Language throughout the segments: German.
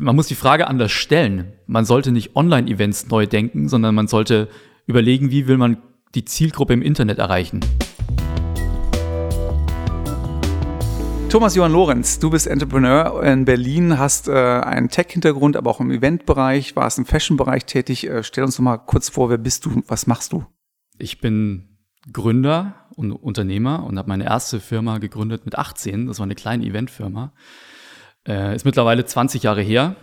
man muss die Frage anders stellen. Man sollte nicht Online-Events neu denken, sondern man sollte überlegen, wie will man die Zielgruppe im Internet erreichen. Thomas Johann Lorenz, du bist Entrepreneur in Berlin, hast äh, einen Tech-Hintergrund, aber auch im Eventbereich, warst im Fashion-Bereich tätig. Äh, stell uns doch mal kurz vor, wer bist du, was machst du? Ich bin Gründer und Unternehmer und habe meine erste Firma gegründet mit 18. Das war eine kleine Eventfirma. Äh, ist mittlerweile 20 Jahre her.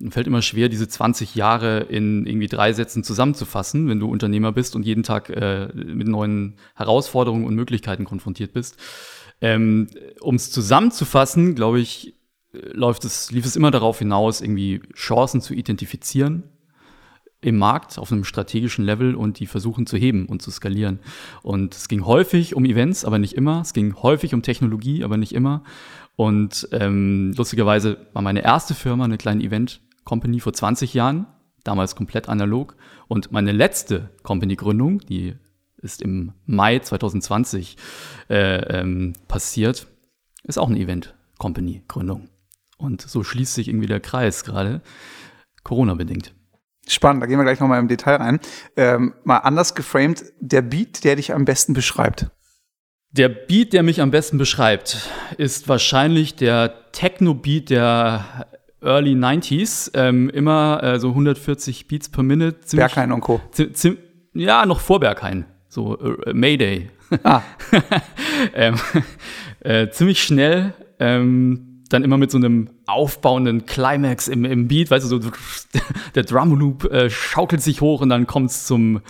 Und fällt immer schwer, diese 20 Jahre in irgendwie drei Sätzen zusammenzufassen, wenn du Unternehmer bist und jeden Tag äh, mit neuen Herausforderungen und Möglichkeiten konfrontiert bist. Ähm, um es zusammenzufassen, glaube ich, läuft es, lief es immer darauf hinaus, irgendwie Chancen zu identifizieren im Markt auf einem strategischen Level und die versuchen zu heben und zu skalieren. Und es ging häufig um Events, aber nicht immer. Es ging häufig um Technologie, aber nicht immer. Und ähm, lustigerweise war meine erste Firma eine kleine Event-Company vor 20 Jahren, damals komplett analog. Und meine letzte Company-Gründung, die ist im Mai 2020 äh, ähm, passiert, ist auch eine Event-Company-Gründung. Und so schließt sich irgendwie der Kreis gerade, Corona-bedingt. Spannend, da gehen wir gleich nochmal im Detail rein. Ähm, mal anders geframed, der Beat, der dich am besten beschreibt. Der Beat, der mich am besten beschreibt, ist wahrscheinlich der Techno-Beat der Early 90s. Ähm, immer äh, so 140 Beats per Minute. Berghain und Co. Ja, noch vor Berghain so äh, Mayday. Ah. ähm, äh, ziemlich schnell, ähm, dann immer mit so einem aufbauenden Climax im, im Beat, weißt du, so der Drumloop äh, schaukelt sich hoch und dann kommt es zur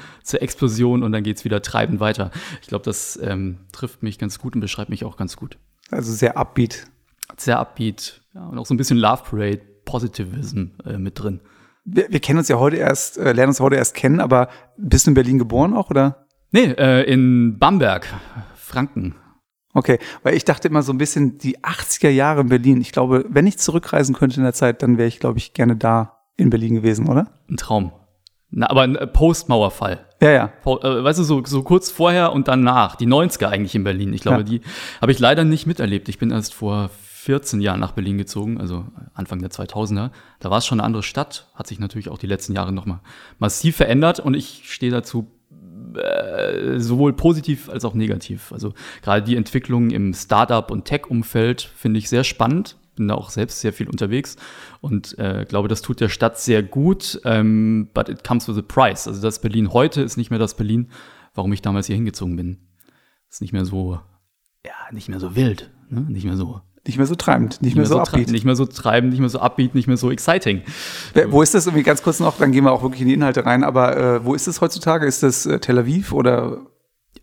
Explosion und dann geht es wieder treibend weiter. Ich glaube, das ähm, trifft mich ganz gut und beschreibt mich auch ganz gut. Also sehr upbeat. Sehr upbeat, ja, und auch so ein bisschen Love Parade, Positivism äh, mit drin. Wir, wir, kennen uns ja heute erst, äh, lernen uns heute erst kennen, aber bist du in Berlin geboren auch, oder? Nee, äh, in Bamberg, Franken. Okay, weil ich dachte immer so ein bisschen die 80er Jahre in Berlin. Ich glaube, wenn ich zurückreisen könnte in der Zeit, dann wäre ich, glaube ich, gerne da in Berlin gewesen, oder? Ein Traum. Na, aber ein äh, Postmauerfall. Ja, ja. Äh, weißt du, so, so kurz vorher und danach, die 90er eigentlich in Berlin. Ich glaube, ja. die habe ich leider nicht miterlebt. Ich bin erst vor 14 Jahren nach Berlin gezogen, also Anfang der 2000er. Da war es schon eine andere Stadt, hat sich natürlich auch die letzten Jahre nochmal massiv verändert und ich stehe dazu äh, sowohl positiv als auch negativ. Also gerade die Entwicklung im Startup- und Tech-Umfeld finde ich sehr spannend. Bin da auch selbst sehr viel unterwegs und äh, glaube, das tut der Stadt sehr gut. Ähm, but it comes with a price. Also das Berlin heute ist nicht mehr das Berlin, warum ich damals hier hingezogen bin. Ist nicht mehr so, ja, nicht mehr so wild, ne? nicht mehr so nicht mehr so treibend, nicht, mehr, mehr, so upbeat. Nicht mehr so treibend, nicht mehr so upbeat, nicht mehr so exciting. Wo ist das irgendwie ganz kurz noch, dann gehen wir auch wirklich in die Inhalte rein, aber äh, wo ist es heutzutage? Ist das äh, Tel Aviv oder?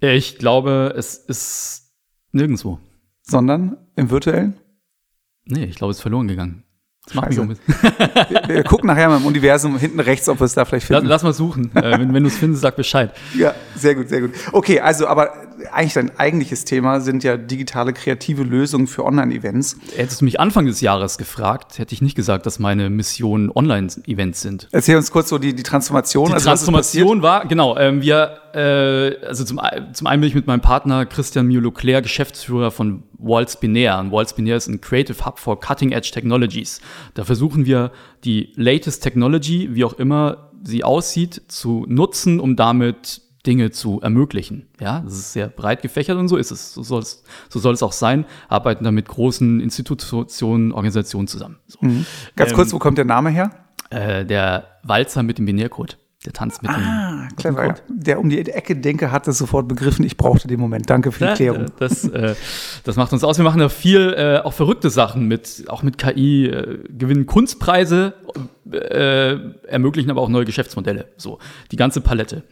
Ich glaube, es ist nirgendwo. Sondern im virtuellen? Nee, ich glaube, es ist verloren gegangen. Scheiße. wir, wir gucken nachher mal im Universum hinten rechts, ob wir es da vielleicht finden. Lass, lass mal suchen. äh, wenn wenn du es findest, sag Bescheid. Ja, sehr gut, sehr gut. Okay, also aber eigentlich dein eigentliches Thema sind ja digitale kreative Lösungen für Online-Events. Hättest du mich Anfang des Jahres gefragt, hätte ich nicht gesagt, dass meine Mission Online-Events sind. Erzähl uns kurz so die, die Transformation. Die also, Transformation war, genau, ähm, wir, äh, also zum, zum einen bin ich mit meinem Partner Christian Mio-Leclerc, Geschäftsführer von Waltz Binär. Und Waltz Binär ist ein Creative Hub for Cutting Edge Technologies. Da versuchen wir die latest Technology, wie auch immer sie aussieht, zu nutzen, um damit Dinge zu ermöglichen. Ja, das ist sehr breit gefächert und so ist es. So soll es, so soll es auch sein. Arbeiten da mit großen Institutionen, Organisationen zusammen. So. Mhm. Ganz ähm, kurz, wo kommt der Name her? Äh, der Walzer mit dem Binärcode. Der Tanz mit ah, dem clever. Code. Der um die Ecke denke, hat das sofort begriffen. Ich brauchte den Moment. Danke für die Klärung. Das, äh, das macht uns aus. Wir machen da viel, äh, auch verrückte Sachen mit, auch mit KI, äh, gewinnen Kunstpreise, äh, ermöglichen aber auch neue Geschäftsmodelle. So, die ganze Palette.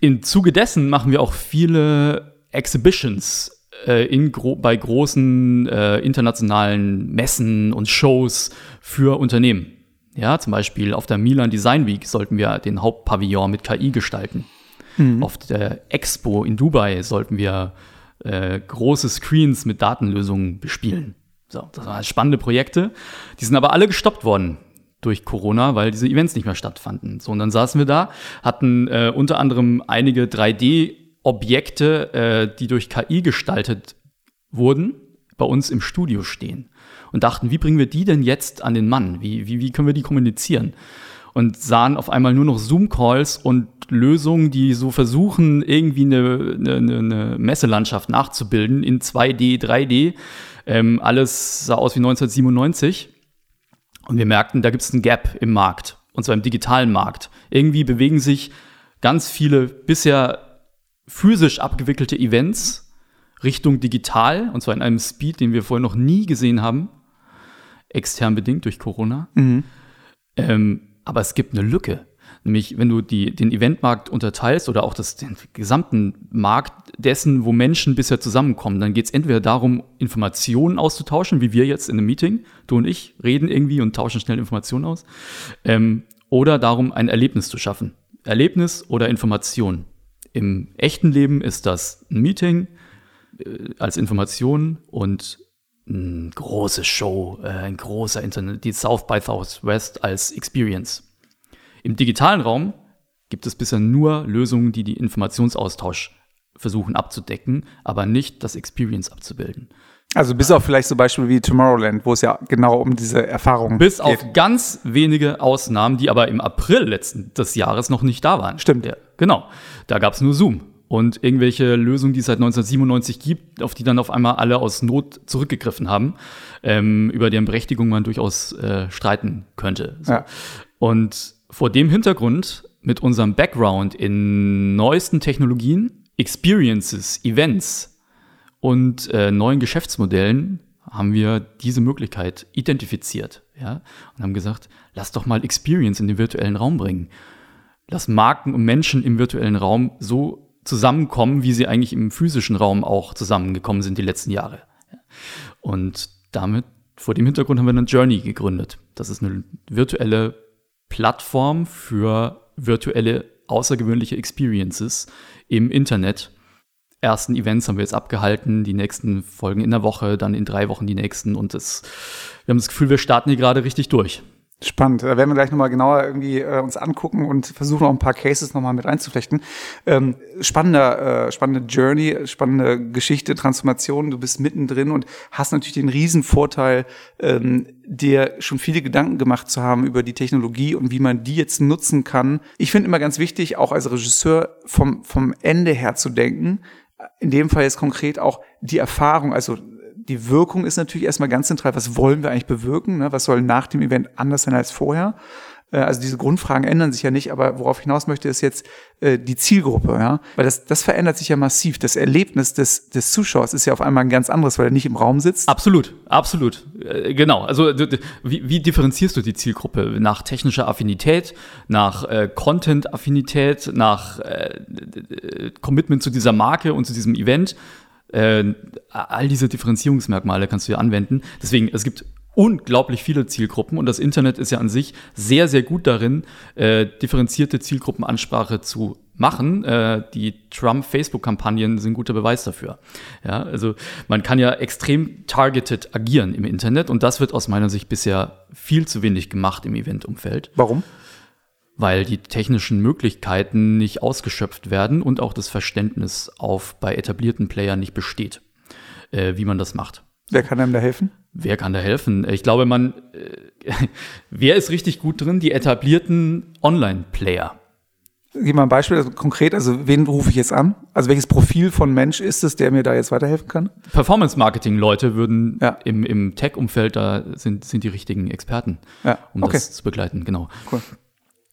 Im Zuge dessen machen wir auch viele Exhibitions äh, in gro bei großen äh, internationalen Messen und Shows für Unternehmen. Ja, zum Beispiel auf der Milan Design Week sollten wir den Hauptpavillon mit KI gestalten. Mhm. Auf der Expo in Dubai sollten wir äh, große Screens mit Datenlösungen bespielen. So, das waren spannende Projekte. Die sind aber alle gestoppt worden durch Corona, weil diese Events nicht mehr stattfanden. So, und dann saßen wir da, hatten äh, unter anderem einige 3D-Objekte, äh, die durch KI gestaltet wurden, bei uns im Studio stehen und dachten, wie bringen wir die denn jetzt an den Mann? Wie, wie, wie können wir die kommunizieren? Und sahen auf einmal nur noch Zoom-Calls und Lösungen, die so versuchen, irgendwie eine, eine, eine Messelandschaft nachzubilden in 2D, 3D. Ähm, alles sah aus wie 1997. Und wir merkten, da gibt es einen Gap im Markt, und zwar im digitalen Markt. Irgendwie bewegen sich ganz viele bisher physisch abgewickelte Events Richtung digital, und zwar in einem Speed, den wir vorher noch nie gesehen haben, extern bedingt durch Corona. Mhm. Ähm, aber es gibt eine Lücke. Nämlich, wenn du die, den Eventmarkt unterteilst oder auch das, den gesamten Markt dessen, wo Menschen bisher zusammenkommen, dann geht es entweder darum, Informationen auszutauschen, wie wir jetzt in einem Meeting, du und ich reden irgendwie und tauschen schnell Informationen aus, ähm, oder darum, ein Erlebnis zu schaffen. Erlebnis oder Information. Im echten Leben ist das ein Meeting äh, als Information und eine große Show, äh, ein großer Internet, die South by Southwest als Experience. Im digitalen Raum gibt es bisher nur Lösungen, die die Informationsaustausch versuchen abzudecken, aber nicht das Experience abzubilden. Also bis auf vielleicht so Beispiele wie Tomorrowland, wo es ja genau um diese Erfahrung bis geht. Bis auf ganz wenige Ausnahmen, die aber im April letzten des Jahres noch nicht da waren. Stimmt. Ja, genau. Da gab es nur Zoom und irgendwelche Lösungen, die es seit 1997 gibt, auf die dann auf einmal alle aus Not zurückgegriffen haben, ähm, über deren Berechtigung man durchaus äh, streiten könnte. So. Ja. Und vor dem Hintergrund, mit unserem Background in neuesten Technologien, Experiences, Events und äh, neuen Geschäftsmodellen, haben wir diese Möglichkeit identifiziert ja, und haben gesagt, lass doch mal Experience in den virtuellen Raum bringen. Lass Marken und Menschen im virtuellen Raum so zusammenkommen, wie sie eigentlich im physischen Raum auch zusammengekommen sind die letzten Jahre. Und damit, vor dem Hintergrund haben wir eine Journey gegründet. Das ist eine virtuelle Plattform für virtuelle außergewöhnliche Experiences im Internet. Ersten Events haben wir jetzt abgehalten, die nächsten folgen in der Woche, dann in drei Wochen die nächsten und das, wir haben das Gefühl, wir starten hier gerade richtig durch. Spannend. Da werden wir gleich nochmal genauer irgendwie äh, uns angucken und versuchen auch ein paar Cases nochmal mit einzuflechten. Ähm, spannender, äh, spannende Journey, spannende Geschichte, Transformation. Du bist mittendrin und hast natürlich den riesen Vorteil, ähm, dir schon viele Gedanken gemacht zu haben über die Technologie und wie man die jetzt nutzen kann. Ich finde immer ganz wichtig, auch als Regisseur vom, vom Ende her zu denken. In dem Fall jetzt konkret auch die Erfahrung, also die Wirkung ist natürlich erstmal ganz zentral. Was wollen wir eigentlich bewirken? Ne? Was soll nach dem Event anders sein als vorher? Äh, also diese Grundfragen ändern sich ja nicht, aber worauf ich hinaus möchte, ist jetzt äh, die Zielgruppe, ja. Weil das, das verändert sich ja massiv. Das Erlebnis des, des Zuschauers ist ja auf einmal ein ganz anderes, weil er nicht im Raum sitzt. Absolut, absolut. Äh, genau. Also wie, wie differenzierst du die Zielgruppe? Nach technischer Affinität, nach äh, Content-Affinität, nach äh, Commitment zu dieser Marke und zu diesem Event? Äh, all diese Differenzierungsmerkmale kannst du ja anwenden. Deswegen, es gibt unglaublich viele Zielgruppen und das Internet ist ja an sich sehr, sehr gut darin, äh, differenzierte Zielgruppenansprache zu machen. Äh, die Trump-Facebook-Kampagnen sind guter Beweis dafür. Ja, also man kann ja extrem targeted agieren im Internet und das wird aus meiner Sicht bisher viel zu wenig gemacht im Eventumfeld. Warum? Weil die technischen Möglichkeiten nicht ausgeschöpft werden und auch das Verständnis auf bei etablierten Playern nicht besteht, äh, wie man das macht. Wer kann einem da helfen? Wer kann da helfen? Ich glaube, man, äh, wer ist richtig gut drin? Die etablierten Online-Player. Gib mal ein Beispiel, also konkret, also wen rufe ich jetzt an? Also welches Profil von Mensch ist es, der mir da jetzt weiterhelfen kann? Performance-Marketing-Leute würden ja. im, im Tech-Umfeld, da sind, sind die richtigen Experten, ja. um okay. das zu begleiten, genau. Cool.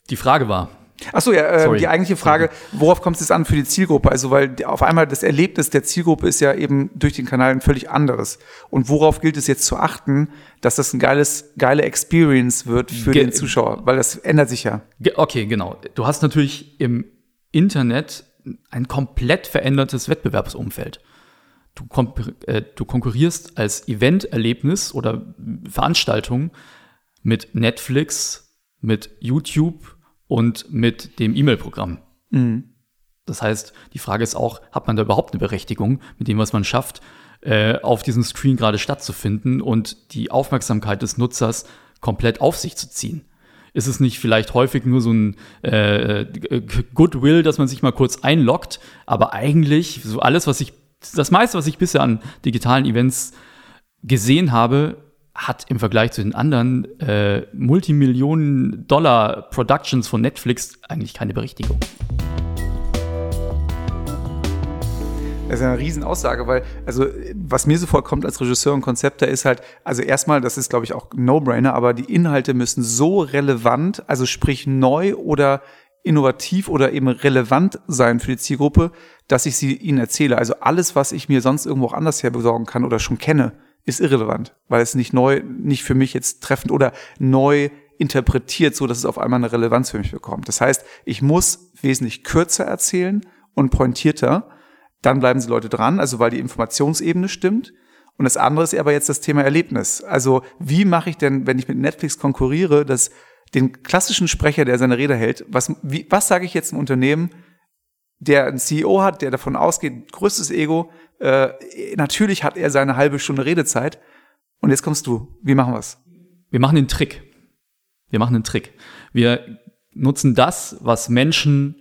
Die Frage war. Achso, ja, äh, die eigentliche Frage, worauf kommt es jetzt an für die Zielgruppe? Also, weil auf einmal das Erlebnis der Zielgruppe ist ja eben durch den Kanal ein völlig anderes. Und worauf gilt es jetzt zu achten, dass das ein geiles, geile Experience wird für Ge den Zuschauer? Weil das ändert sich ja. Okay, genau. Du hast natürlich im Internet ein komplett verändertes Wettbewerbsumfeld. Du, äh, du konkurrierst als Eventerlebnis oder Veranstaltung mit Netflix, mit YouTube, und mit dem E-Mail-Programm. Mhm. Das heißt, die Frage ist auch, hat man da überhaupt eine Berechtigung mit dem, was man schafft, äh, auf diesem Screen gerade stattzufinden und die Aufmerksamkeit des Nutzers komplett auf sich zu ziehen? Ist es nicht vielleicht häufig nur so ein äh, Goodwill, dass man sich mal kurz einloggt, aber eigentlich so alles, was ich, das meiste, was ich bisher an digitalen Events gesehen habe, hat im Vergleich zu den anderen äh, Multimillionen-Dollar-Productions von Netflix eigentlich keine Berechtigung. Das ist eine Riesenaussage, weil, also, was mir sofort kommt als Regisseur und Konzepter ist halt, also erstmal, das ist, glaube ich, auch No-Brainer, aber die Inhalte müssen so relevant, also sprich neu oder innovativ oder eben relevant sein für die Zielgruppe, dass ich sie ihnen erzähle. Also alles, was ich mir sonst irgendwo anders her besorgen kann oder schon kenne, ist irrelevant, weil es nicht neu, nicht für mich jetzt treffend oder neu interpretiert, so dass es auf einmal eine Relevanz für mich bekommt. Das heißt, ich muss wesentlich kürzer erzählen und pointierter, dann bleiben sie Leute dran, also weil die Informationsebene stimmt. Und das andere ist aber jetzt das Thema Erlebnis. Also wie mache ich denn, wenn ich mit Netflix konkurriere, dass den klassischen Sprecher, der seine Rede hält, was, wie, was sage ich jetzt einem Unternehmen, der einen CEO hat, der davon ausgeht, größtes Ego, äh, natürlich hat er seine halbe Stunde Redezeit. Und jetzt kommst du. Wie machen wir's? Wir machen den Trick. Wir machen den Trick. Wir nutzen das, was Menschen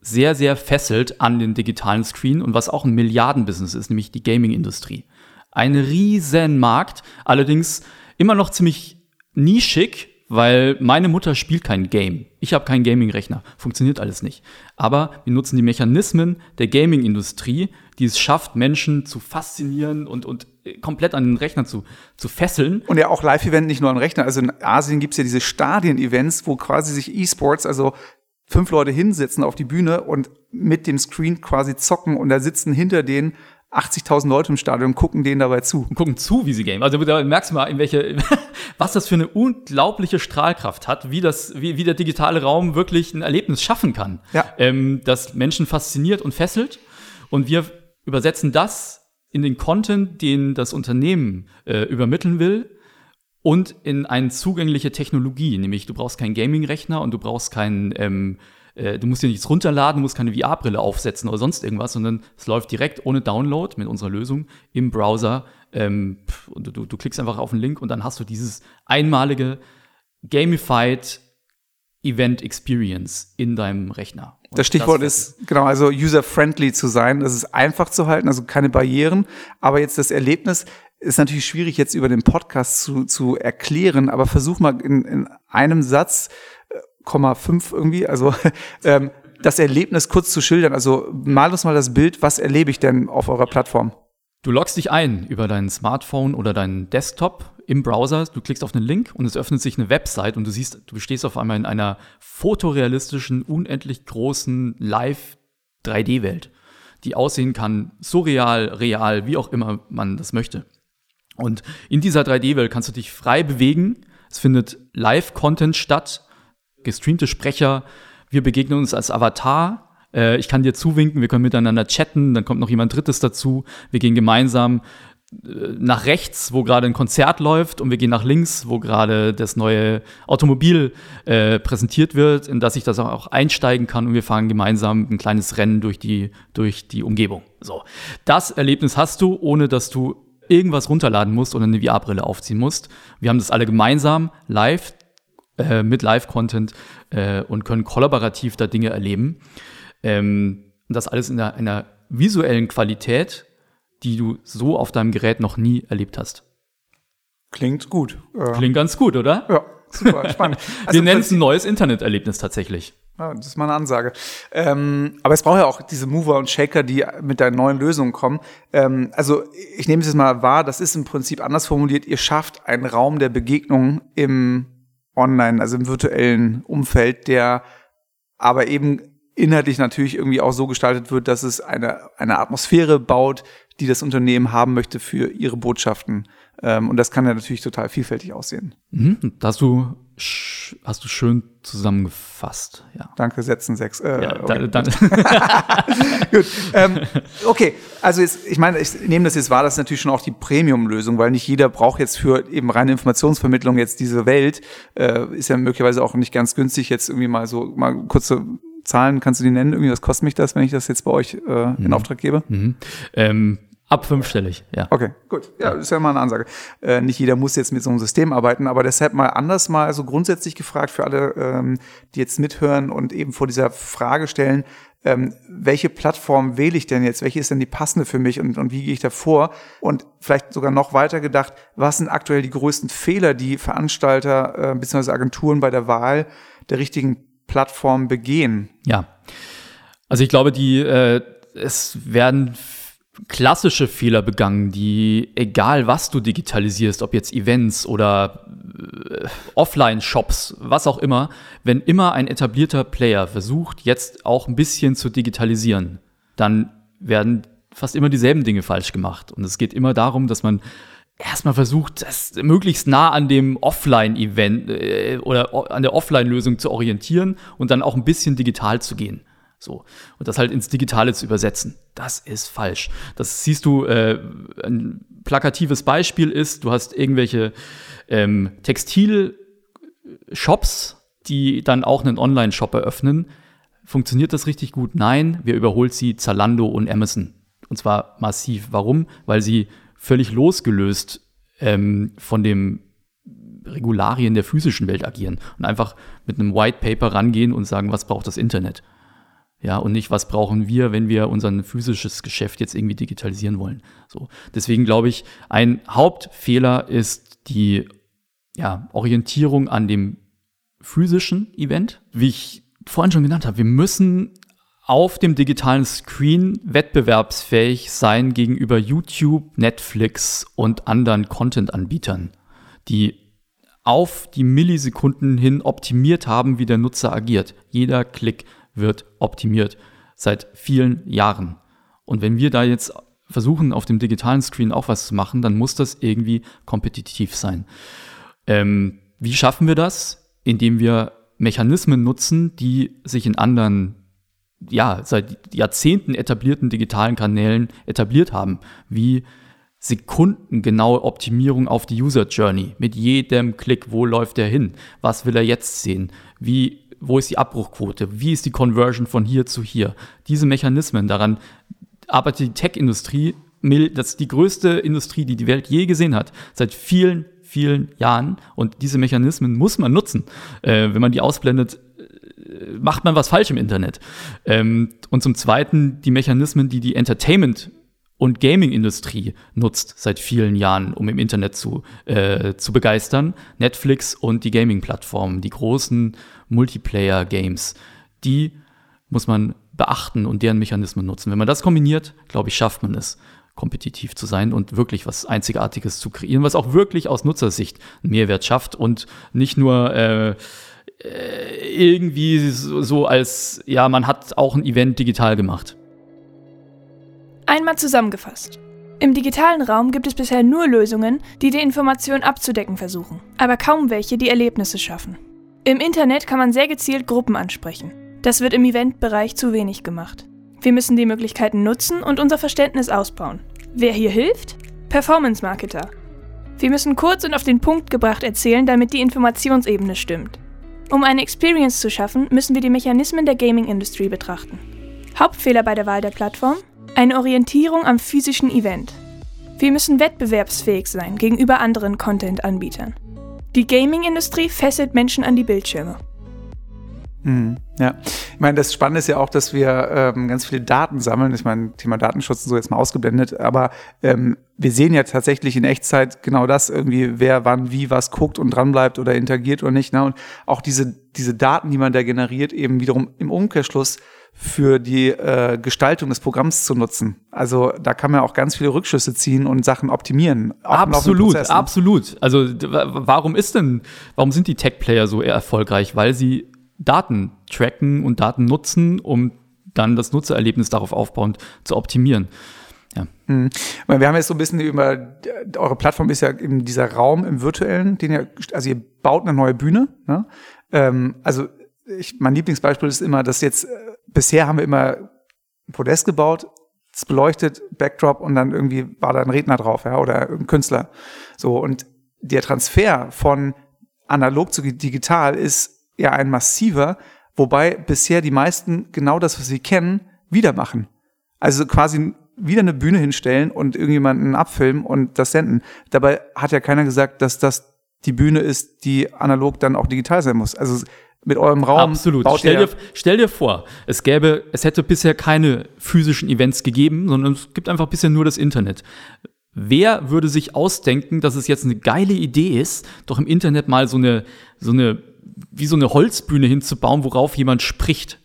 sehr, sehr fesselt an den digitalen Screen und was auch ein Milliardenbusiness ist, nämlich die Gaming-Industrie. Ein riesen Markt, allerdings immer noch ziemlich nischig, weil meine Mutter spielt kein Game. Ich habe keinen Gaming-Rechner. Funktioniert alles nicht. Aber wir nutzen die Mechanismen der Gaming-Industrie, die es schafft, Menschen zu faszinieren und, und komplett an den Rechner zu, zu fesseln. Und ja auch Live-Event nicht nur an Rechner. Also in Asien gibt's ja diese Stadien-Events, wo quasi sich E-Sports, also fünf Leute hinsetzen auf die Bühne und mit dem Screen quasi zocken und da sitzen hinter denen 80.000 Leute im Stadion und gucken denen dabei zu. Und gucken zu, wie sie game. Also da merkst du mal, in welche, was das für eine unglaubliche Strahlkraft hat, wie das, wie, wie der digitale Raum wirklich ein Erlebnis schaffen kann. Ja. Ähm, das Menschen fasziniert und fesselt. Und wir übersetzen das in den Content, den das Unternehmen äh, übermitteln will und in eine zugängliche Technologie, nämlich du brauchst keinen Gaming-Rechner und du brauchst keinen, ähm, äh, du musst dir nichts runterladen, du musst keine VR-Brille aufsetzen oder sonst irgendwas, sondern es läuft direkt ohne Download mit unserer Lösung im Browser. Ähm, und du, du klickst einfach auf den Link und dann hast du dieses einmalige gamified Event Experience in deinem Rechner. Und das Stichwort das ist, genau, also user-friendly zu sein. Das ist einfach zu halten, also keine Barrieren. Aber jetzt das Erlebnis, ist natürlich schwierig jetzt über den Podcast zu, zu erklären, aber versuch mal in, in einem Satz, äh, Komma fünf irgendwie, also ähm, das Erlebnis kurz zu schildern. Also mal uns mal das Bild, was erlebe ich denn auf eurer Plattform? Du loggst dich ein über dein Smartphone oder deinen Desktop im Browser, du klickst auf einen Link und es öffnet sich eine Website und du siehst, du stehst auf einmal in einer fotorealistischen, unendlich großen Live 3D-Welt, die aussehen kann, surreal, real, wie auch immer man das möchte. Und in dieser 3D-Welt kannst du dich frei bewegen. Es findet Live-Content statt, gestreamte Sprecher. Wir begegnen uns als Avatar. Äh, ich kann dir zuwinken, wir können miteinander chatten, dann kommt noch jemand Drittes dazu. Wir gehen gemeinsam äh, nach rechts, wo gerade ein Konzert läuft, und wir gehen nach links, wo gerade das neue Automobil äh, präsentiert wird, in das ich das auch einsteigen kann und wir fahren gemeinsam ein kleines Rennen durch die, durch die Umgebung. So. Das Erlebnis hast du, ohne dass du irgendwas runterladen musst oder eine VR-Brille aufziehen musst. Wir haben das alle gemeinsam live äh, mit Live-Content äh, und können kollaborativ da Dinge erleben. Ähm, das alles in einer, einer visuellen Qualität, die du so auf deinem Gerät noch nie erlebt hast. Klingt gut. Klingt ganz gut, oder? Ja, super, spannend. Also Wir nennen es ein neues Interneterlebnis tatsächlich. Ja, das ist mal eine Ansage. Ähm, aber es braucht ja auch diese Mover und Shaker, die mit deinen neuen Lösungen kommen. Ähm, also ich nehme es jetzt mal wahr, das ist im Prinzip anders formuliert. Ihr schafft einen Raum der Begegnung im Online, also im virtuellen Umfeld, der aber eben inhaltlich natürlich irgendwie auch so gestaltet wird, dass es eine, eine Atmosphäre baut, die das Unternehmen haben möchte für ihre Botschaften. Ähm, und das kann ja natürlich total vielfältig aussehen. Mhm. Da hast du, hast du schön zusammengefasst. Ja. Danke, Sätzen sechs. Äh, ja, okay. dann, Gut. Ähm, okay, also jetzt, ich meine, ich nehme das jetzt wahr, das ist natürlich schon auch die Premium-Lösung, weil nicht jeder braucht jetzt für eben reine Informationsvermittlung jetzt diese Welt. Äh, ist ja möglicherweise auch nicht ganz günstig, jetzt irgendwie mal so mal kurze Zahlen kannst du die nennen? Irgendwie, was kostet mich das, wenn ich das jetzt bei euch äh, in mhm. Auftrag gebe? Mhm. Ähm, Ab fünfstellig, ja. Okay, gut. Ja, ist ja mal eine Ansage. Äh, nicht jeder muss jetzt mit so einem System arbeiten, aber deshalb mal anders mal so grundsätzlich gefragt für alle, ähm, die jetzt mithören und eben vor dieser Frage stellen, ähm, welche Plattform wähle ich denn jetzt? Welche ist denn die passende für mich und, und wie gehe ich da vor? Und vielleicht sogar noch weiter gedacht, was sind aktuell die größten Fehler, die Veranstalter äh, bzw. Agenturen bei der Wahl der richtigen Plattform begehen? Ja. Also ich glaube, die äh, es werden klassische Fehler begangen, die, egal was du digitalisierst, ob jetzt Events oder äh, Offline-Shops, was auch immer, wenn immer ein etablierter Player versucht, jetzt auch ein bisschen zu digitalisieren, dann werden fast immer dieselben Dinge falsch gemacht. Und es geht immer darum, dass man erstmal versucht, das möglichst nah an dem Offline-Event äh, oder an der Offline-Lösung zu orientieren und dann auch ein bisschen digital zu gehen. So. Und das halt ins Digitale zu übersetzen. Das ist falsch. Das siehst du, äh, ein plakatives Beispiel ist, du hast irgendwelche ähm, Textil-Shops, die dann auch einen Online-Shop eröffnen. Funktioniert das richtig gut? Nein, wer überholt sie? Zalando und Amazon. Und zwar massiv. Warum? Weil sie völlig losgelöst ähm, von dem Regularien der physischen Welt agieren und einfach mit einem White Paper rangehen und sagen, was braucht das Internet? Ja, und nicht, was brauchen wir, wenn wir unser physisches Geschäft jetzt irgendwie digitalisieren wollen. So. Deswegen glaube ich, ein Hauptfehler ist die ja, Orientierung an dem physischen Event. Wie ich vorhin schon genannt habe, wir müssen auf dem digitalen Screen wettbewerbsfähig sein gegenüber YouTube, Netflix und anderen Content-Anbietern, die auf die Millisekunden hin optimiert haben, wie der Nutzer agiert. Jeder Klick wird optimiert seit vielen Jahren. Und wenn wir da jetzt versuchen, auf dem digitalen Screen auch was zu machen, dann muss das irgendwie kompetitiv sein. Ähm, wie schaffen wir das? Indem wir Mechanismen nutzen, die sich in anderen, ja, seit Jahrzehnten etablierten digitalen Kanälen etabliert haben, wie sekundengenaue Optimierung auf die User Journey. Mit jedem Klick, wo läuft er hin? Was will er jetzt sehen? Wie wo ist die Abbruchquote, wie ist die Conversion von hier zu hier. Diese Mechanismen, daran arbeitet die Tech-Industrie, das ist die größte Industrie, die die Welt je gesehen hat, seit vielen, vielen Jahren. Und diese Mechanismen muss man nutzen. Äh, wenn man die ausblendet, macht man was falsch im Internet. Ähm, und zum Zweiten die Mechanismen, die die Entertainment und Gaming-Industrie nutzt seit vielen Jahren, um im Internet zu, äh, zu begeistern. Netflix und die Gaming-Plattformen, die großen Multiplayer-Games, die muss man beachten und deren Mechanismen nutzen. Wenn man das kombiniert, glaube ich, schafft man es, kompetitiv zu sein und wirklich was Einzigartiges zu kreieren, was auch wirklich aus Nutzersicht einen Mehrwert schafft und nicht nur äh, irgendwie so, als, ja, man hat auch ein Event digital gemacht. Einmal zusammengefasst. Im digitalen Raum gibt es bisher nur Lösungen, die die Information abzudecken versuchen, aber kaum welche, die Erlebnisse schaffen. Im Internet kann man sehr gezielt Gruppen ansprechen. Das wird im Eventbereich zu wenig gemacht. Wir müssen die Möglichkeiten nutzen und unser Verständnis ausbauen. Wer hier hilft? Performance Marketer. Wir müssen kurz und auf den Punkt gebracht erzählen, damit die Informationsebene stimmt. Um eine Experience zu schaffen, müssen wir die Mechanismen der Gaming-Industrie betrachten. Hauptfehler bei der Wahl der Plattform? Eine Orientierung am physischen Event. Wir müssen wettbewerbsfähig sein gegenüber anderen Content-Anbietern. Die Gaming-Industrie fesselt Menschen an die Bildschirme. Mhm, ja, ich meine, das Spannende ist ja auch, dass wir ähm, ganz viele Daten sammeln. Ich meine, Thema Datenschutz so jetzt mal ausgeblendet, aber ähm, wir sehen ja tatsächlich in Echtzeit genau das irgendwie, wer wann wie was guckt und dranbleibt oder interagiert oder nicht. Ne? Und auch diese, diese Daten, die man da generiert, eben wiederum im Umkehrschluss für die äh, Gestaltung des Programms zu nutzen. Also da kann man auch ganz viele Rückschlüsse ziehen und Sachen optimieren. Absolut, absolut. Also warum ist denn, warum sind die Tech-Player so erfolgreich? Weil sie Daten tracken und Daten nutzen, um dann das Nutzererlebnis darauf aufbauend zu optimieren. Ja. Mhm. Wir haben jetzt so ein bisschen über, eure Plattform ist ja eben dieser Raum im virtuellen, den ihr, also ihr baut eine neue Bühne. Ne? Ähm, also ich, mein Lieblingsbeispiel ist immer, dass jetzt, äh, bisher haben wir immer ein Podest gebaut, es beleuchtet, Backdrop und dann irgendwie war da ein Redner drauf, ja, oder ein Künstler. So, und der Transfer von analog zu digital ist ja ein massiver, wobei bisher die meisten genau das, was sie kennen, wieder machen. Also quasi wieder eine Bühne hinstellen und irgendjemanden abfilmen und das senden. Dabei hat ja keiner gesagt, dass das die Bühne ist, die analog dann auch digital sein muss. Also mit eurem Raum. Absolut. Stell dir, stell dir vor, es gäbe, es hätte bisher keine physischen Events gegeben, sondern es gibt einfach bisher nur das Internet. Wer würde sich ausdenken, dass es jetzt eine geile Idee ist, doch im Internet mal so eine, so eine, wie so eine Holzbühne hinzubauen, worauf jemand spricht?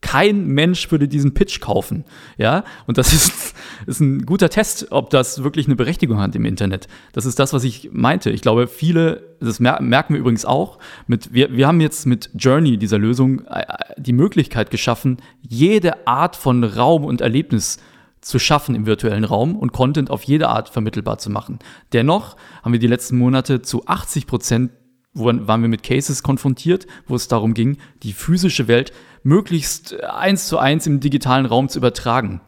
Kein Mensch würde diesen Pitch kaufen. Ja, und das ist, ist ein guter Test, ob das wirklich eine Berechtigung hat im Internet. Das ist das, was ich meinte. Ich glaube, viele, das merken wir übrigens auch, mit, wir, wir haben jetzt mit Journey, dieser Lösung, äh, die Möglichkeit geschaffen, jede Art von Raum und Erlebnis zu schaffen im virtuellen Raum und Content auf jede Art vermittelbar zu machen. Dennoch haben wir die letzten Monate zu 80 Prozent waren wir mit Cases konfrontiert, wo es darum ging, die physische Welt möglichst eins zu eins im digitalen Raum zu übertragen.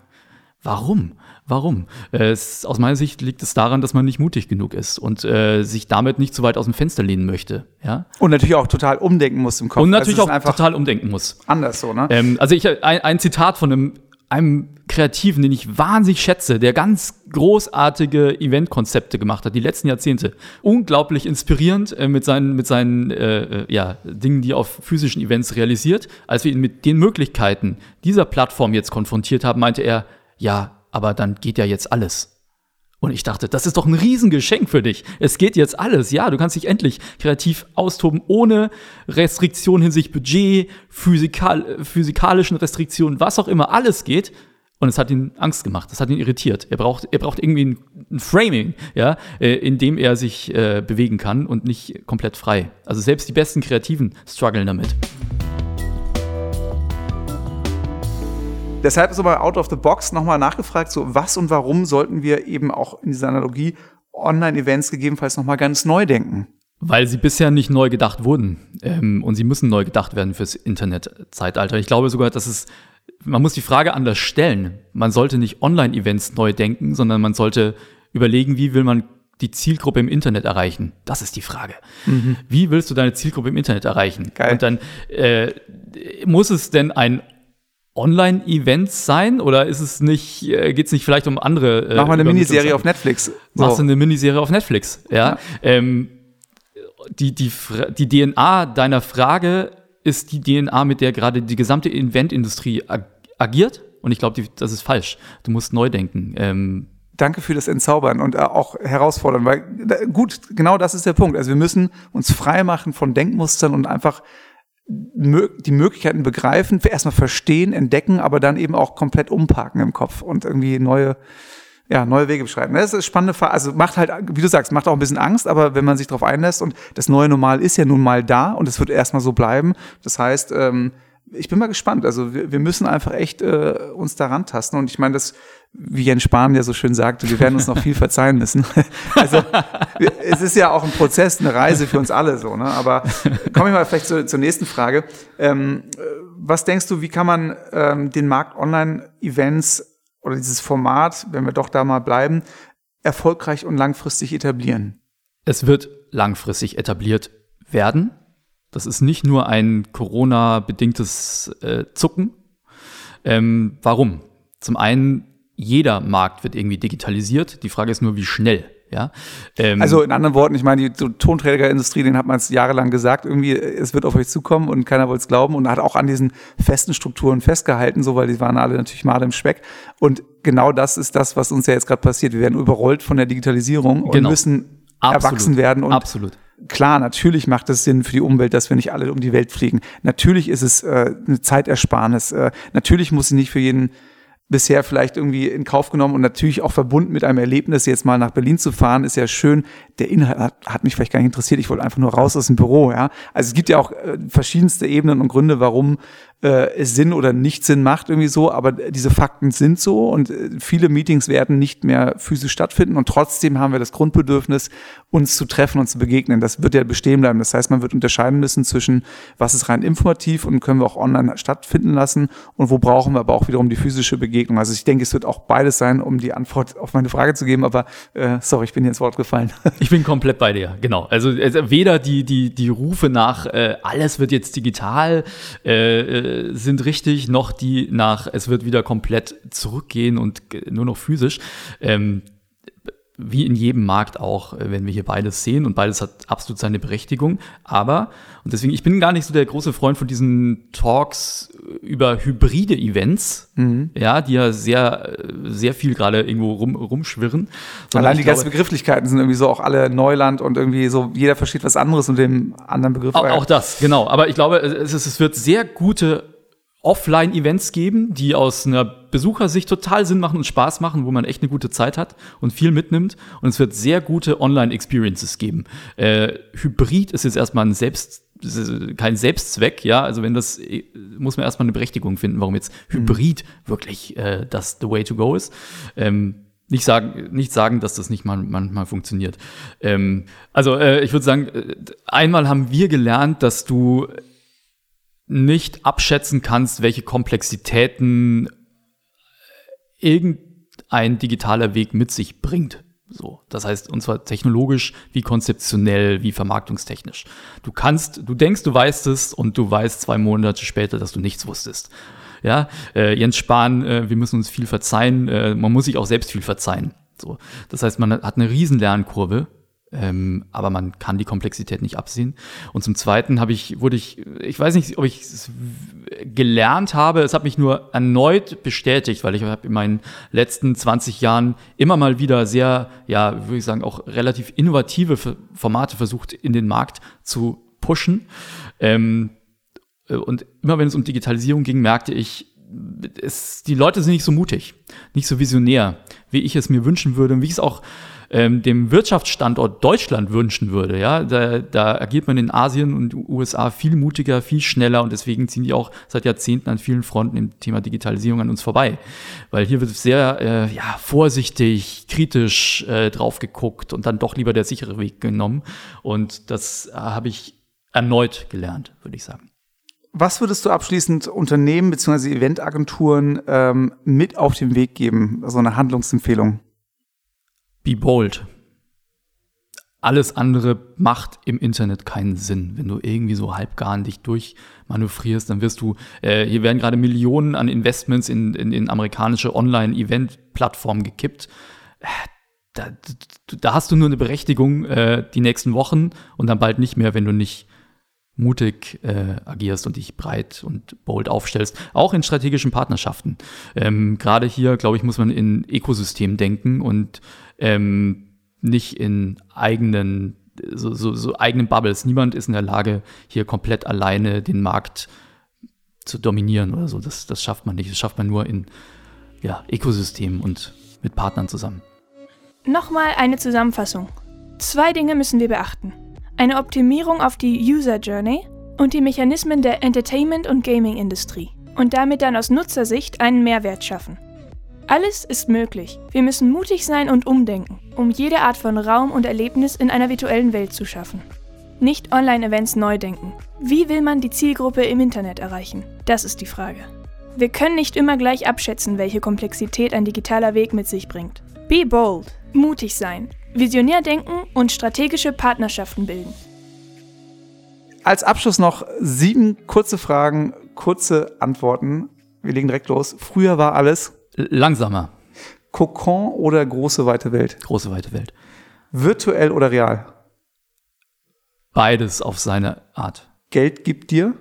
Warum? Warum? Äh, es, aus meiner Sicht liegt es daran, dass man nicht mutig genug ist und äh, sich damit nicht zu weit aus dem Fenster lehnen möchte. Ja? Und natürlich auch total umdenken muss im Kopf. Und natürlich also auch total umdenken muss. Anders so, ne? Ähm, also ich ein, ein Zitat von einem einem Kreativen, den ich wahnsinnig schätze, der ganz großartige Eventkonzepte gemacht hat, die letzten Jahrzehnte. Unglaublich inspirierend äh, mit seinen, mit seinen äh, äh, ja, Dingen, die er auf physischen Events realisiert. Als wir ihn mit den Möglichkeiten dieser Plattform jetzt konfrontiert haben, meinte er, ja, aber dann geht ja jetzt alles. Und ich dachte, das ist doch ein Riesengeschenk für dich. Es geht jetzt alles. Ja, du kannst dich endlich kreativ austoben, ohne Restriktionen hinsichtlich Budget, physikal, physikalischen Restriktionen, was auch immer. Alles geht. Und es hat ihn Angst gemacht, das hat ihn irritiert. Er braucht, er braucht irgendwie ein, ein Framing, ja, äh, in dem er sich äh, bewegen kann und nicht komplett frei. Also selbst die besten Kreativen strugglen damit. Deshalb ist aber out of the box nochmal nachgefragt, so was und warum sollten wir eben auch in dieser Analogie Online-Events gegebenenfalls nochmal ganz neu denken? Weil sie bisher nicht neu gedacht wurden. Ähm, und sie müssen neu gedacht werden fürs Internetzeitalter. Ich glaube sogar, dass es, man muss die Frage anders stellen. Man sollte nicht Online-Events neu denken, sondern man sollte überlegen, wie will man die Zielgruppe im Internet erreichen? Das ist die Frage. Mhm. Wie willst du deine Zielgruppe im Internet erreichen? Geil. Und dann äh, muss es denn ein Online-Events sein oder ist es nicht, äh, geht es nicht vielleicht um andere? Äh, Mach mal eine Miniserie auf Netflix. So. Machst du eine Miniserie auf Netflix, ja. ja. Ähm, die, die, die DNA deiner Frage ist die DNA, mit der gerade die gesamte Eventindustrie ag agiert. Und ich glaube, das ist falsch. Du musst neu denken. Ähm, Danke für das Entzaubern und äh, auch herausfordern, weil gut, genau das ist der Punkt. Also wir müssen uns frei machen von Denkmustern und einfach die Möglichkeiten begreifen, erstmal verstehen, entdecken, aber dann eben auch komplett umparken im Kopf und irgendwie neue, ja, neue Wege beschreiten. Das ist eine spannende Frage. Also macht halt, wie du sagst, macht auch ein bisschen Angst, aber wenn man sich darauf einlässt und das neue Normal ist ja nun mal da und es wird erstmal so bleiben. Das heißt, ähm, ich bin mal gespannt. Also wir, wir müssen einfach echt äh, uns daran tasten. Und ich meine, das, wie Jens Spahn ja so schön sagte, wir werden uns noch viel verzeihen müssen. also es ist ja auch ein Prozess, eine Reise für uns alle so. Ne? Aber komme ich mal vielleicht zu, zur nächsten Frage. Ähm, was denkst du, wie kann man ähm, den Markt Online-Events oder dieses Format, wenn wir doch da mal bleiben, erfolgreich und langfristig etablieren? Es wird langfristig etabliert werden. Das ist nicht nur ein Corona-bedingtes äh, Zucken. Ähm, warum? Zum einen, jeder Markt wird irgendwie digitalisiert. Die Frage ist nur, wie schnell. Ja? Ähm, also in anderen Worten, ich meine, die Tonträgerindustrie, den hat man es jahrelang gesagt, irgendwie, es wird auf euch zukommen und keiner wollte es glauben und hat auch an diesen festen Strukturen festgehalten, so weil die waren alle natürlich mal im Speck. Und genau das ist das, was uns ja jetzt gerade passiert. Wir werden überrollt von der Digitalisierung und genau. müssen Absolut. erwachsen werden und Absolut klar, natürlich macht es Sinn für die Umwelt, dass wir nicht alle um die Welt fliegen. Natürlich ist es äh, eine Zeitersparnis. Äh, natürlich muss sie nicht für jeden bisher vielleicht irgendwie in Kauf genommen und natürlich auch verbunden mit einem Erlebnis, jetzt mal nach Berlin zu fahren, ist ja schön. Der Inhalt hat, hat mich vielleicht gar nicht interessiert. Ich wollte einfach nur raus aus dem Büro, ja. Also es gibt ja auch äh, verschiedenste Ebenen und Gründe, warum äh, Sinn oder nicht Sinn macht, irgendwie so, aber diese Fakten sind so und äh, viele Meetings werden nicht mehr physisch stattfinden und trotzdem haben wir das Grundbedürfnis, uns zu treffen und zu begegnen. Das wird ja bestehen bleiben. Das heißt, man wird unterscheiden müssen zwischen, was ist rein informativ und können wir auch online stattfinden lassen und wo brauchen wir aber auch wiederum die physische Begegnung. Also ich denke, es wird auch beides sein, um die Antwort auf meine Frage zu geben, aber äh, sorry, ich bin hier ins Wort gefallen. Ich bin komplett bei dir, genau. Also, also weder die, die, die Rufe nach, äh, alles wird jetzt digital, äh, äh, sind richtig, noch die nach, es wird wieder komplett zurückgehen und nur noch physisch. Ähm, wie in jedem Markt auch, äh, wenn wir hier beides sehen und beides hat absolut seine Berechtigung. Aber, und deswegen, ich bin gar nicht so der große Freund von diesen Talks über hybride Events, mhm. ja, die ja sehr, sehr viel gerade irgendwo rum, rumschwirren. Allein die ganzen Begrifflichkeiten sind irgendwie so auch alle Neuland und irgendwie so, jeder versteht was anderes und dem anderen Begriff. Auch, auch das, genau. Aber ich glaube, es, es wird sehr gute Offline-Events geben, die aus einer Besuchersicht total Sinn machen und Spaß machen, wo man echt eine gute Zeit hat und viel mitnimmt. Und es wird sehr gute Online-Experiences geben. Äh, Hybrid ist jetzt erstmal ein Selbst kein Selbstzweck, ja. Also wenn das muss man erstmal eine Berechtigung finden, warum jetzt. Hybrid mhm. wirklich äh, das the way to go ist. Ähm, nicht sagen, nicht sagen, dass das nicht mal, manchmal funktioniert. Ähm, also äh, ich würde sagen, äh, einmal haben wir gelernt, dass du nicht abschätzen kannst, welche Komplexitäten irgendein digitaler Weg mit sich bringt. So, das heißt, und zwar technologisch, wie konzeptionell, wie vermarktungstechnisch. Du kannst, du denkst, du weißt es und du weißt zwei Monate später, dass du nichts wusstest. Ja, äh, Jens Spahn, äh, wir müssen uns viel verzeihen, äh, man muss sich auch selbst viel verzeihen. So, das heißt, man hat eine riesen Lernkurve ähm, aber man kann die Komplexität nicht absehen. Und zum Zweiten habe ich, wurde ich, ich weiß nicht, ob ich es gelernt habe, es hat mich nur erneut bestätigt, weil ich habe in meinen letzten 20 Jahren immer mal wieder sehr, ja, würde ich sagen, auch relativ innovative Formate versucht in den Markt zu pushen. Ähm, und immer wenn es um Digitalisierung ging, merkte ich, es, die Leute sind nicht so mutig, nicht so visionär, wie ich es mir wünschen würde und wie ich es auch ähm, dem Wirtschaftsstandort Deutschland wünschen würde. Ja, da, da agiert man in Asien und USA viel mutiger, viel schneller und deswegen ziehen die auch seit Jahrzehnten an vielen Fronten im Thema Digitalisierung an uns vorbei, weil hier wird sehr äh, ja, vorsichtig, kritisch äh, drauf geguckt und dann doch lieber der sichere Weg genommen und das äh, habe ich erneut gelernt, würde ich sagen. Was würdest du abschließend Unternehmen bzw. Eventagenturen ähm, mit auf den Weg geben? So also eine Handlungsempfehlung. Be bold. Alles andere macht im Internet keinen Sinn. Wenn du irgendwie so halbgar dich durchmanövrierst, dann wirst du, äh, hier werden gerade Millionen an Investments in, in, in amerikanische Online-Event-Plattformen gekippt. Äh, da, da, hast du nur eine Berechtigung äh, die nächsten Wochen und dann bald nicht mehr, wenn du nicht mutig äh, agierst und dich breit und bold aufstellst, auch in strategischen Partnerschaften. Ähm, Gerade hier, glaube ich, muss man in Ökosystem denken und ähm, nicht in eigenen, so, so, so eigenen Bubbles. Niemand ist in der Lage, hier komplett alleine den Markt zu dominieren oder so. Das, das schafft man nicht. Das schafft man nur in ja, Ökosystemen und mit Partnern zusammen. Nochmal eine Zusammenfassung. Zwei Dinge müssen wir beachten. Eine Optimierung auf die User Journey und die Mechanismen der Entertainment- und Gaming-Industrie. Und damit dann aus Nutzersicht einen Mehrwert schaffen. Alles ist möglich. Wir müssen mutig sein und umdenken, um jede Art von Raum und Erlebnis in einer virtuellen Welt zu schaffen. Nicht Online-Events neu denken. Wie will man die Zielgruppe im Internet erreichen? Das ist die Frage. Wir können nicht immer gleich abschätzen, welche Komplexität ein digitaler Weg mit sich bringt. Be bold, mutig sein, visionär denken und strategische Partnerschaften bilden. Als Abschluss noch sieben kurze Fragen, kurze Antworten. Wir legen direkt los. Früher war alles Langsamer. Kokon oder große weite Welt? Große weite Welt. Virtuell oder real? Beides auf seine Art. Geld gibt dir?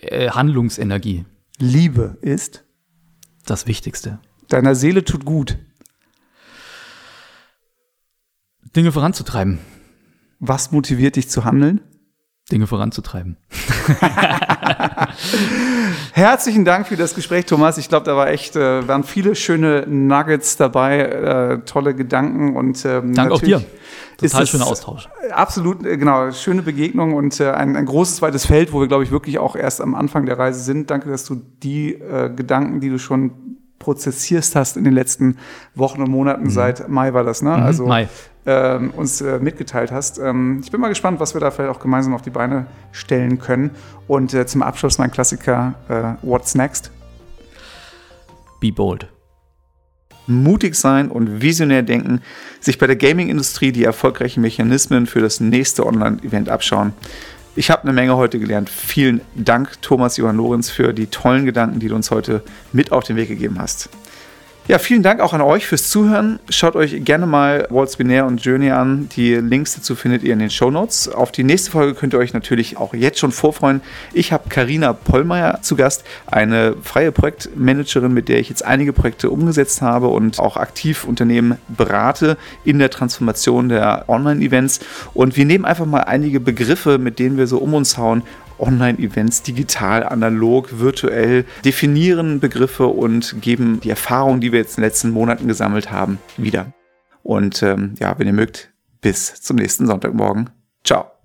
Äh, Handlungsenergie. Liebe ist? Das Wichtigste. Deiner Seele tut gut. Dinge voranzutreiben. Was motiviert dich zu handeln? Dinge voranzutreiben. Herzlichen Dank für das Gespräch, Thomas. Ich glaube, da war echt, äh, waren viele schöne Nuggets dabei, äh, tolle Gedanken und ähm, Dank auch dir. Total schöner Austausch. Absolut, äh, genau, schöne Begegnung und äh, ein, ein großes weites Feld, wo wir, glaube ich, wirklich auch erst am Anfang der Reise sind. Danke, dass du die äh, Gedanken, die du schon prozessierst hast in den letzten Wochen und Monaten, mhm. seit Mai war das, ne? Mhm, also Mai ähm, uns äh, mitgeteilt hast. Ähm, ich bin mal gespannt, was wir da vielleicht auch gemeinsam auf die Beine stellen können. Und äh, zum Abschluss mein Klassiker, äh, What's Next? Be bold. Mutig sein und visionär denken, sich bei der Gaming-Industrie die erfolgreichen Mechanismen für das nächste Online-Event abschauen. Ich habe eine Menge heute gelernt. Vielen Dank, Thomas Johann Lorenz, für die tollen Gedanken, die du uns heute mit auf den Weg gegeben hast. Ja, vielen Dank auch an euch fürs Zuhören. Schaut euch gerne mal Waltz Binär und Journey an. Die Links dazu findet ihr in den Show Notes. Auf die nächste Folge könnt ihr euch natürlich auch jetzt schon vorfreuen. Ich habe Karina Pollmeier zu Gast, eine freie Projektmanagerin, mit der ich jetzt einige Projekte umgesetzt habe und auch aktiv Unternehmen berate in der Transformation der Online-Events. Und wir nehmen einfach mal einige Begriffe, mit denen wir so um uns hauen Online-Events digital, analog, virtuell, definieren Begriffe und geben die Erfahrungen, die wir jetzt in den letzten Monaten gesammelt haben, wieder. Und ähm, ja, wenn ihr mögt, bis zum nächsten Sonntagmorgen. Ciao.